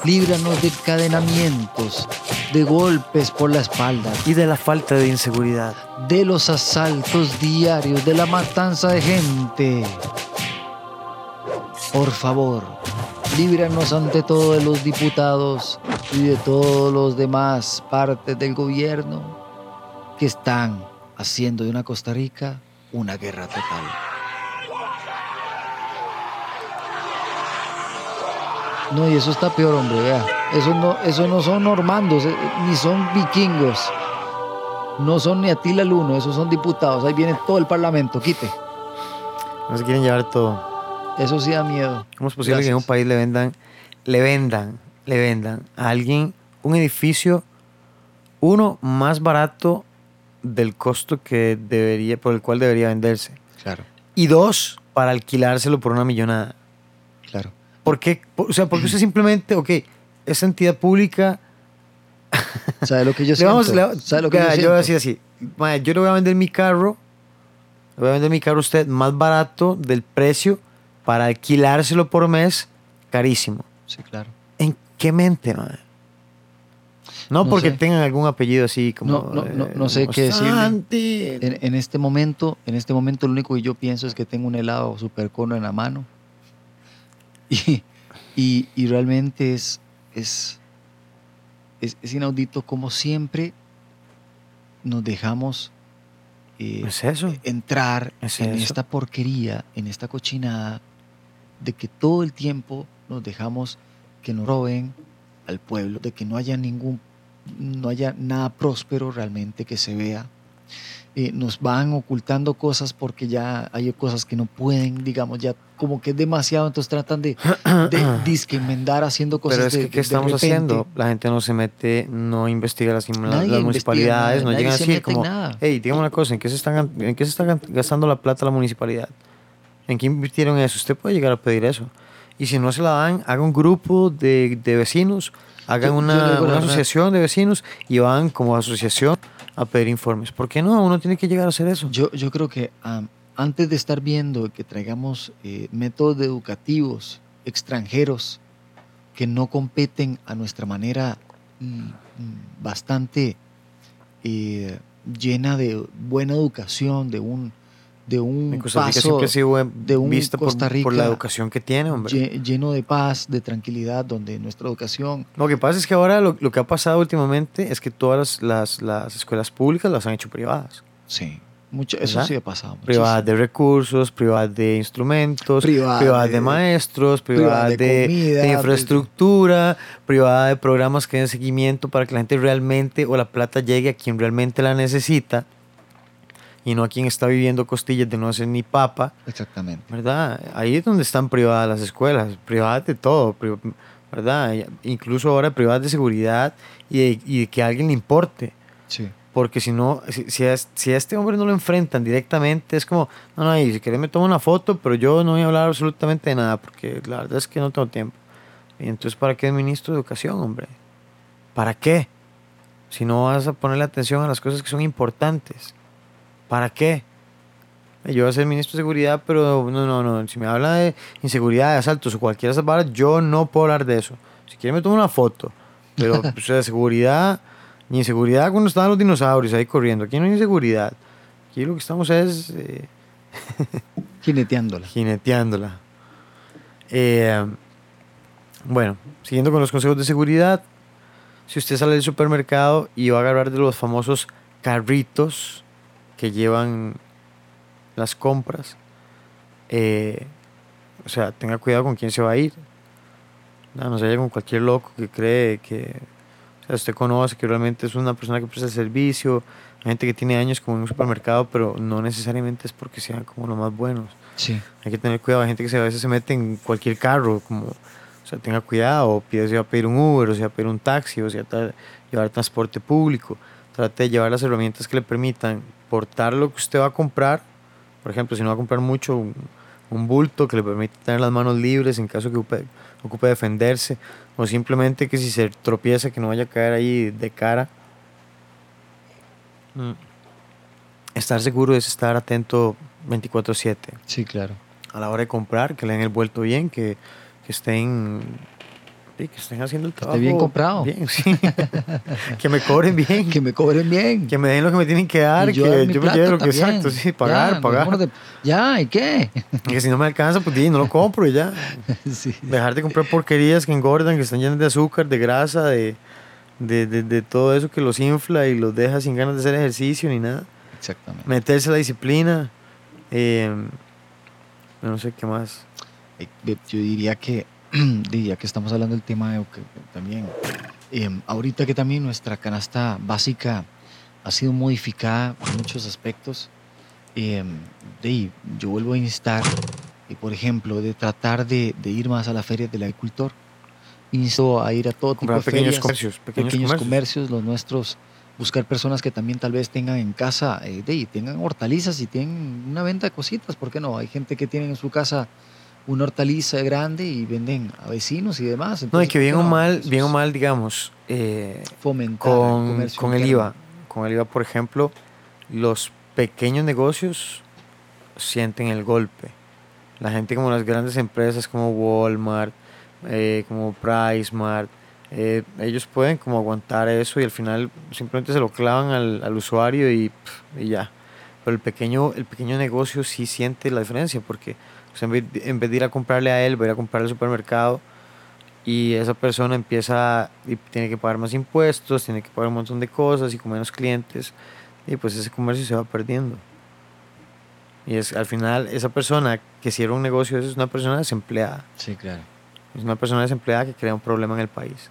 Líbranos de encadenamientos, de golpes por la espalda, Y de la falta de inseguridad. de los asaltos diarios, de la matanza de gente. Por favor, líbranos ante todo de los diputados y de todos los demás partes del gobierno que están haciendo de una Costa Rica una guerra total. No, y eso está peor, hombre, vea. Eso no, eso no son normandos, eh, ni son vikingos. No son ni Atila el Uno, esos son diputados. Ahí viene todo el parlamento, quite. No se quieren llevar todo. Eso sí da miedo. ¿Cómo es posible que en un país le vendan, le vendan, le vendan a alguien un edificio, uno, más barato del costo que debería, por el cual debería venderse? Claro, Y dos, para alquilárselo por una millonada. claro. ¿Por qué? O sea, porque usted simplemente, ok, esa entidad pública ¿Sabe lo que yo *laughs* siento? vamos, le- ¿Sabe lo que vea, yo yo voy a siento? decir así, "Mae, yo le voy a vender mi carro, le voy a vender mi carro a usted más barato del precio para alquilárselo por mes, carísimo. Sí, claro. ¿En qué mente, mae? No, No porque sé. tengan algún apellido así como... No, no, no- eh, no sé como qué. En, en este momento, en este momento lo único que yo pienso es que tengo un helado super cono en la mano. Y, y, y realmente es, es, es, es inaudito como siempre nos dejamos eh, Es eso. entrar Es en eso. esta porquería, en esta cochinada, de que todo el tiempo nos dejamos que nos roben al pueblo, de que no haya ningún, no haya nada próspero realmente que se vea. Eh, nos van ocultando cosas porque ya hay cosas que no pueden, digamos, ya como que es demasiado, entonces tratan de, *clears throat* de disque enmendar haciendo cosas Pero es que, de- ¿qué de estamos haciendo? La gente no se mete, no investiga las, las municipalidades, nada, no llegan a se decir mete en como, nada. hey, dígame una cosa, ¿en qué, se están, ¿en qué se está gastando la plata la municipalidad? ¿En qué invirtieron eso? Usted puede llegar a pedir eso. Y si no se la dan, haga un grupo de, de vecinos, hagan Yo- yo una, la una asociación de vecinos y van como asociación a pedir informes. ¿Por qué no? Uno tiene que llegar a hacer eso. Yo, yo creo que antes de estar viendo que traigamos eh, métodos educativos extranjeros que no competen a nuestra manera mm, mm, bastante eh, llena de buena educación, de un, de un En Costa Rica paso siempre ha sido de un vista por, Costa por la Rica educación que tiene, hombre. lle- lleno de paz, de tranquilidad, donde nuestra educación Lo que pasa es que ahora lo, lo que ha pasado últimamente es que todas las, las, las escuelas públicas las han hecho privadas. Sí, mucho, eso ¿Verdad? sí ha pasado. Privadas de recursos, privadas de instrumentos, Privadas privadas, de, de- maestros, privadas privadas de de de- infraestructura, privadas de programas que den seguimiento para que la gente realmente o la plata llegue a quien realmente la necesita y no a quien está viviendo costillas de no hacer ni papa. Exactamente. ¿verdad? Ahí es donde están privadas las escuelas, privadas de todo, ¿verdad? Incluso ahora privadas de seguridad y de, y de que a alguien le importe. Sí. Porque si no, si, si a, es- si a este hombre no lo enfrentan directamente, es como, no, no, y si querés me tomo una foto, pero yo no voy a hablar absolutamente de nada, porque la verdad es que no tengo tiempo. Y entonces, ¿para qué es ministro de Educación, hombre? ¿Para qué? Si no vas a ponerle atención a las cosas que son importantes. ¿Para qué? Yo voy a ser ministro de seguridad, pero no, no, no. Si me habla de inseguridad, de asaltos o cualquiera de esas varas, yo no puedo hablar de eso. Si quiere me tomo una foto. Pero *laughs* o sea, seguridad, ni inseguridad cuando estaban los dinosaurios ahí corriendo. Aquí no hay inseguridad. Aquí lo que estamos es eh, *laughs* Jineteándola. jineteándola. Eh, bueno, siguiendo con los consejos de seguridad, si usted sale del supermercado y va a agarrar de los famosos carritos que llevan las compras, eh, o sea, tenga cuidado con quién se va a ir. No, no se vaya con cualquier loco que cree que o sea, usted conoce que realmente es una persona que presta servicio, hay gente que tiene años como en un supermercado, pero no necesariamente es porque sean como los más buenos. Sí. Hay que tener cuidado, hay gente que se- a veces se mete en cualquier carro, como, o sea, tenga cuidado, o pide si va a pedir un Uber, o si va a pedir un taxi, o si va a llevar transporte público. Trate de llevar las herramientas que le permitan portar lo que usted va a comprar. Por ejemplo, si no va a comprar mucho, un, un bulto que le permita tener las manos libres en caso que ocupe, ocupe defenderse, o simplemente que si se tropieza, que no vaya a caer ahí de cara. Mm. Estar seguro es estar atento 24/7 Sí, claro. a la hora de comprar, que le den el vuelto bien, que, que estén Sí, que estén haciendo el esté trabajo. bien comprado. Bien, sí. *laughs* que me cobren bien. Que me cobren bien. Que me den lo que me tienen que dar, Y que yo me lleve lo que también. exacto, sí, pagar, Ya, pagar. de- ya, ¿y qué? Que si no me alcanza, pues di, no lo compro y ya. *laughs* sí. Dejar de comprar porquerías que engordan, que están llenas de azúcar, de grasa, de, de, de, de todo eso que los infla y los deja sin ganas de hacer ejercicio ni nada. Exactamente. Meterse a la disciplina. eh, no sé qué más. Eh, Yo diría que, *clears throat* diría que estamos hablando del tema de también, eh, ahorita que también nuestra canasta básica ha sido modificada en muchos aspectos, eh, de, yo vuelvo a instar, eh, por ejemplo, de tratar de, de ir más a la feria del agricultor. Insto a ir a todo tipo de pequeños ferias, comercios. Pequeños, pequeños, comercios. comercios, los nuestros, buscar personas que también tal vez tengan en casa, eh, de, tengan hortalizas y tienen una venta de cositas, ¿por qué no? Hay gente que tiene en su casa una hortaliza grande y venden a vecinos y demás. No, entonces, que ¿por bien o mal, bien o es mal, digamos, eh, Fomentar el con, comercio con el. IVA. Con el IVA, por ejemplo, los pequeños negocios sienten el golpe. La gente como las grandes empresas como Walmart, eh, como PriceMart, eh, ellos pueden como aguantar eso y al final simplemente se lo clavan al, al usuario y, y ya. Pero el pequeño, el pequeño negocio sí siente la diferencia porque o sea, en, vez de, ir a comprarle a él, va a ir a comprarle al supermercado y esa persona empieza y tiene que pagar más impuestos, tiene que pagar un montón de cosas y con menos clientes y pues ese comercio se va perdiendo. Y es al final esa persona que cierra un negocio es una persona desempleada. Sí, claro. Es una persona desempleada que crea un problema en el país.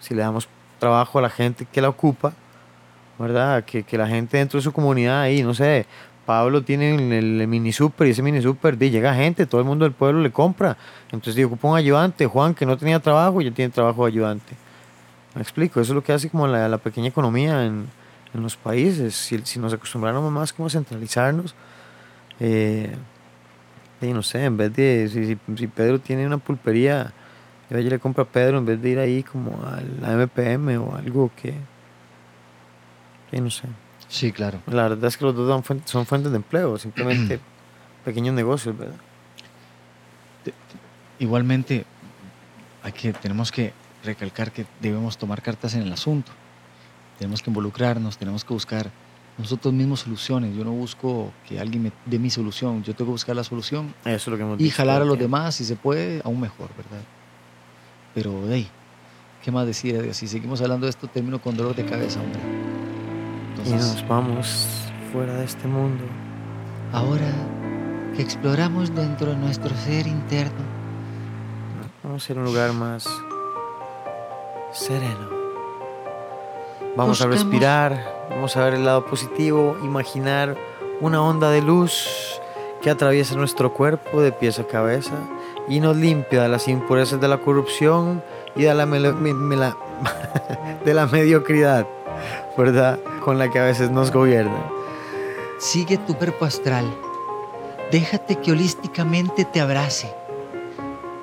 Si le damos trabajo a la gente que la ocupa, ¿verdad? Que, que la gente dentro de su comunidad ahí, no sé, Pablo tiene el, mini super y ese mini super, llega gente, todo el mundo del pueblo le compra. Entonces di, ocupa un ayudante. Juan, que no tenía trabajo, ya tiene trabajo de ayudante. Me explico, eso es lo que hace como la, pequeña economía en, en los países. Si, si nos acostumbráramos más como a centralizarnos, eh, y no sé, en vez de, si, si, Pedro tiene una pulpería, yo le compro a Pedro en vez de ir ahí como a la MPM o algo que, que no sé. Sí, claro. La verdad es que los dos son fuentes de empleo, simplemente *clears throat* pequeños negocios, ¿verdad? Igualmente, hay que, tenemos que recalcar que debemos tomar cartas en el asunto. Tenemos que involucrarnos, tenemos que buscar nosotros mismos soluciones. Yo no busco que alguien me dé mi solución, yo tengo que buscar la solución Eso es lo que hemos y jalar a los tiempo. demás, si se puede, aún mejor, ¿verdad? Pero, ahí, ¿qué más decir? Si seguimos hablando de esto, termino con dolor de cabeza, hombre. Y nos vamos fuera de este mundo. ahora que exploramos dentro de nuestro ser interno, Vamos a ir a un lugar más sereno. Vamos a respirar, vamos a ver el lado positivo, imaginar una onda de luz que atraviesa nuestro cuerpo de pies a cabeza y nos limpia de las impurezas de la corrupción y de la- *laughs* de la mediocridad, ¿verdad? Con la que a veces nos gobiernan. Sigue tu cuerpo astral. Déjate que holísticamente te abrace.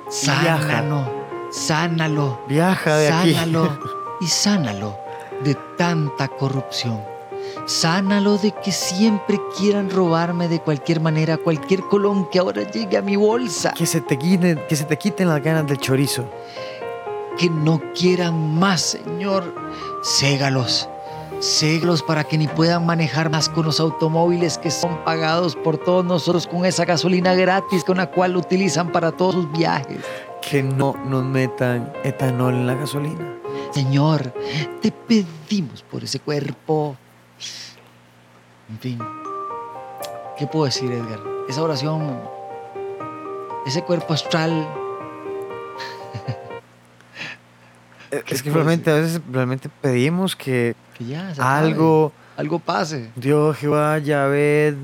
Sánalo, sánalo, Viaja de aquí. sánalo *laughs* y sánalo de tanta corrupción. Sánalo de que siempre quieran robarme de cualquier manera cualquier colón que ahora llegue a mi bolsa. Que se te quiten, que se te quiten las ganas del chorizo. Que no quieran más, Señor. Ségalos. Ségalos para que ni puedan manejar más con los automóviles que son pagados por todos nosotros con esa gasolina gratis con la cual utilizan para todos sus viajes. Que no nos metan etanol en la gasolina. Señor, te pedimos por ese cuerpo. En fin, ¿qué puedo decir, Edgar? Esa oración, ese cuerpo astral, Es que realmente a veces realmente pedimos que que ya se acabe, algo, algo pase. Dios, Jehová, Yahvé,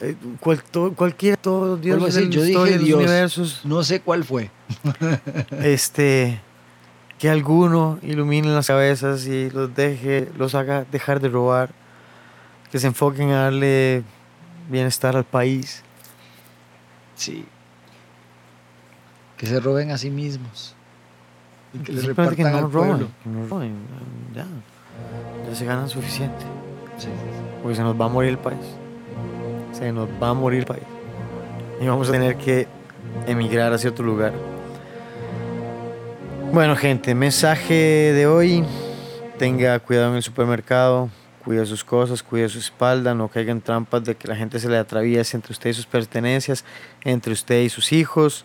eh, cual, to- cualquier, todo, Dios Vuelvo a de decir, la yo dije Dios. universos, No sé cuál fue. *laughs* este, que alguno ilumine las cabezas y los deje, los haga dejar de robar, que se enfoquen a darle bienestar al país. Sí. Que se roben a sí mismos. Y que que no al roben, pueblo. que no roben, ya, ya se ganan suficiente. Sí. Porque se nos va a morir el país. Se nos va a morir el país. Y vamos a tener que emigrar hacia otro lugar. Bueno, gente, mensaje de hoy. Tenga cuidado en el supermercado, cuida sus cosas, cuida su espalda, no caiga en trampas de que la gente se le atraviese entre usted y sus pertenencias, entre usted y sus hijos.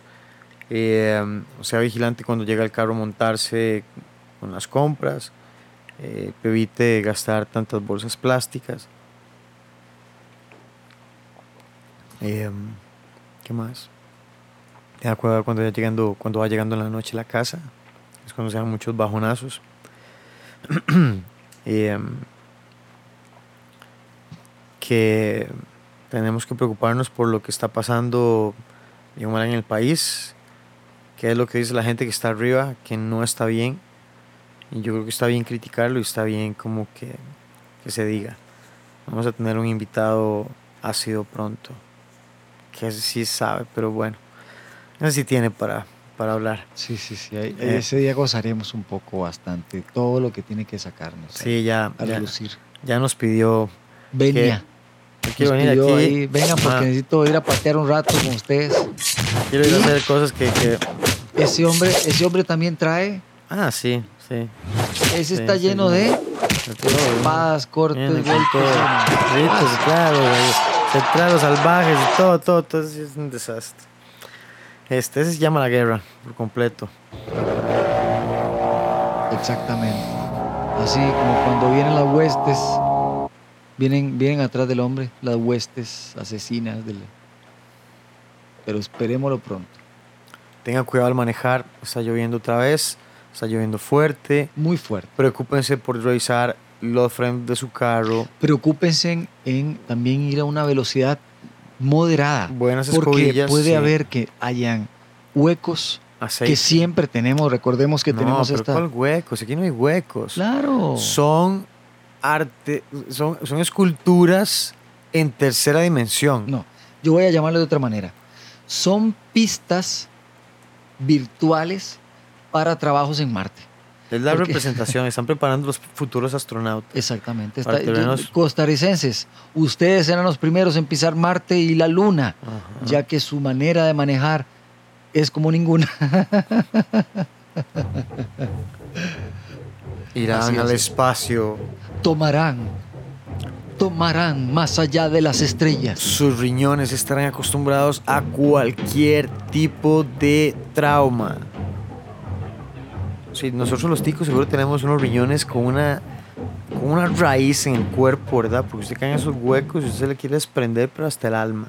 Eh, sea vigilante cuando llega el carro montarse con las compras. Eh, evite gastar tantas bolsas plásticas. Eh, ¿Qué más? Cuidado cuando, ya llegando, cuando va llegando en la noche a la casa. Es cuando se dan muchos bajonazos. *clears throat* Em, que tenemos que preocuparnos por lo que está pasando en el país, que es lo que dice la gente que está arriba, que no está bien. Y yo creo que está bien criticarlo y está bien como que, que se diga. Vamos a tener un invitado ácido pronto, que sí sabe, pero bueno, ese sí tiene para, para hablar. Sí, sí, sí. ahí- Eh. Ese día gozaremos un poco bastante todo lo que tiene que sacarnos. Sí, ya, A ya, ya nos pidió Venia. Yo quiero venir aquí. ahí, Vengan porque Ah, necesito ir a patear un rato con ustedes. quiero ir a hacer cosas que, que- Ese hombre, ese hombre también trae. Ah, sí, sí. Ese está sí, lleno sí. de espadas, cortes, golpes. todo. Ritos, claro, güey. Teclados salvajes todo, todo, todo. eso Es un desastre. Este, ese se llama la guerra, por completo. Exactamente. Así como cuando vienen las huestes, vienen, vienen atrás del hombre, las huestes asesinas del... Pero esperémoslo pronto. Tengan cuidado al manejar. Está lloviendo otra vez. Está lloviendo fuerte. Muy fuerte. Preocúpense por revisar los frenos de su carro. Preocúpense en, en también ir a una velocidad moderada. Buenas Porque puede sí. haber que hayan huecos Aceite. que siempre tenemos. Recordemos que no, tenemos pero esta... ¿cuál huecos? Aquí no hay huecos. Claro. Son arte, son, son esculturas en tercera dimensión. No, yo voy a llamarlo de otra manera. Son pistas virtuales para trabajos en Marte. Es la Porque- representación, *laughs* están preparando los futuros astronautas. Exactamente. Está- yo- costarricenses, ustedes eran los primeros en pisar Marte y la Luna, Ajá. ya que su manera de manejar es como ninguna. Irán Así al es. espacio, tomarán, tomarán más allá de las estrellas. sus riñones estarán acostumbrados a cualquier tipo de trauma. Sí, nosotros los ticos seguro tenemos unos riñones con una, con una raíz en el cuerpo, ¿verdad? Porque usted cae en esos huecos y usted le quiere desprender, pero hasta el alma.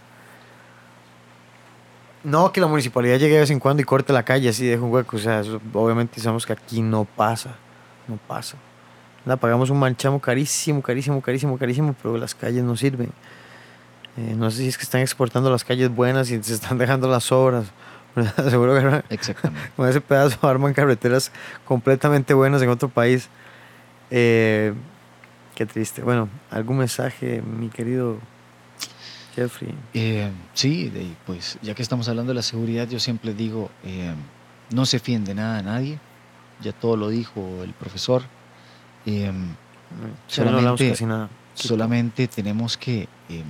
No que la municipalidad llegue de vez en cuando y corte la calle así deje un hueco. O sea, eso obviamente sabemos que aquí no pasa. No pasa. ¿Verdad? Pagamos un manchamo carísimo, carísimo, carísimo, carísimo, pero las calles no sirven. Eh, no sé si es que están exportando las calles buenas y se están *laughs* dejando las obras. ¿verdad? *laughs* Seguro que Exactamente. con ese pedazo arman carreteras completamente buenas en otro país. Eh, qué triste. Bueno, ¿algún mensaje, mi querido Jeffrey? Eh, sí, pues ya que estamos hablando de la seguridad, yo siempre digo, no se fíen de nada a nadie, ya todo lo dijo el profesor, eh, hablamos Solamente- casi nada. solamente tenemos que eh,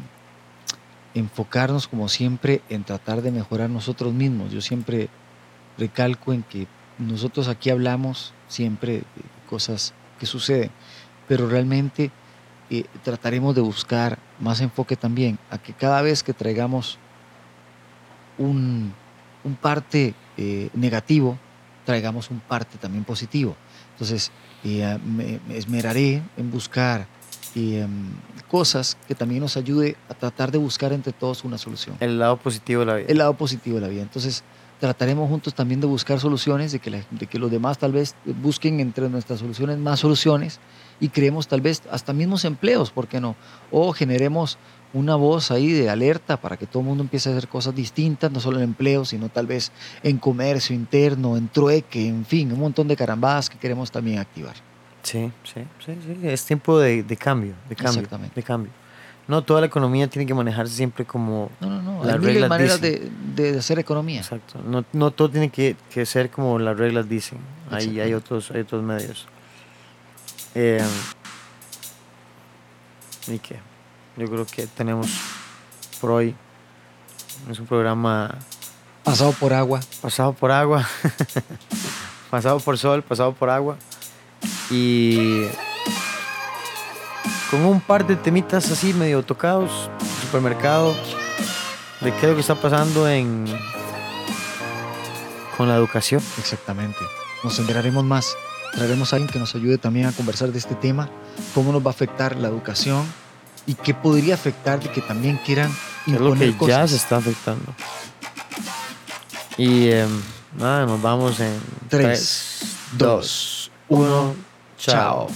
enfocarnos como siempre en tratar de mejorar nosotros mismos. Yo siempre recalco en que nosotros aquí hablamos siempre de cosas que suceden, pero realmente eh, trataremos de buscar más enfoque también a que cada vez que traigamos un, un parte eh, negativo, traigamos un parte también positivo. Entonces, eh, me, me esmeraré en buscar eh, em, cosas que también nos ayude a tratar de buscar entre todos una solución El lado positivo de la vida. el lado positivo de la vida. Entonces, trataremos juntos también de buscar soluciones, de que, la- de que los demás tal vez busquen entre nuestras soluciones más soluciones y creemos tal vez hasta mismos empleos, ¿por qué no? O generemos una voz ahí de alerta para que todo el mundo empiece a hacer cosas distintas, no solo en empleo, sino tal vez en comercio interno, en trueque, en fin, un montón de carambadas que queremos también activar. Sí, sí, sí, sí. Es tiempo de, de cambio, de cambio, Exactamente. de cambio. No toda la economía tiene que manejarse siempre como... No, no, no, Las hay reglas maneras de, de hacer economía. Exacto. No, no todo tiene que, que ser como las reglas dicen. Ahí hay otros, hay otros medios. Eh, ¿Y qué? Yo creo que tenemos por hoy. Es un programa Pasado por agua. pasado por agua. *laughs* pasado por sol, pasado por agua. Y con un par de temitas así medio tocados, supermercado, de qué es lo que está pasando en con la educación. Exactamente. Nos enteraremos más. Traeremos a alguien que nos ayude también a conversar de este tema, cómo nos va a afectar la educación y qué podría afectar de que también quieran que es lo imponer que ya cosas. se está afectando. Y em, nada, nos vamos en 3, 2, 1, chao.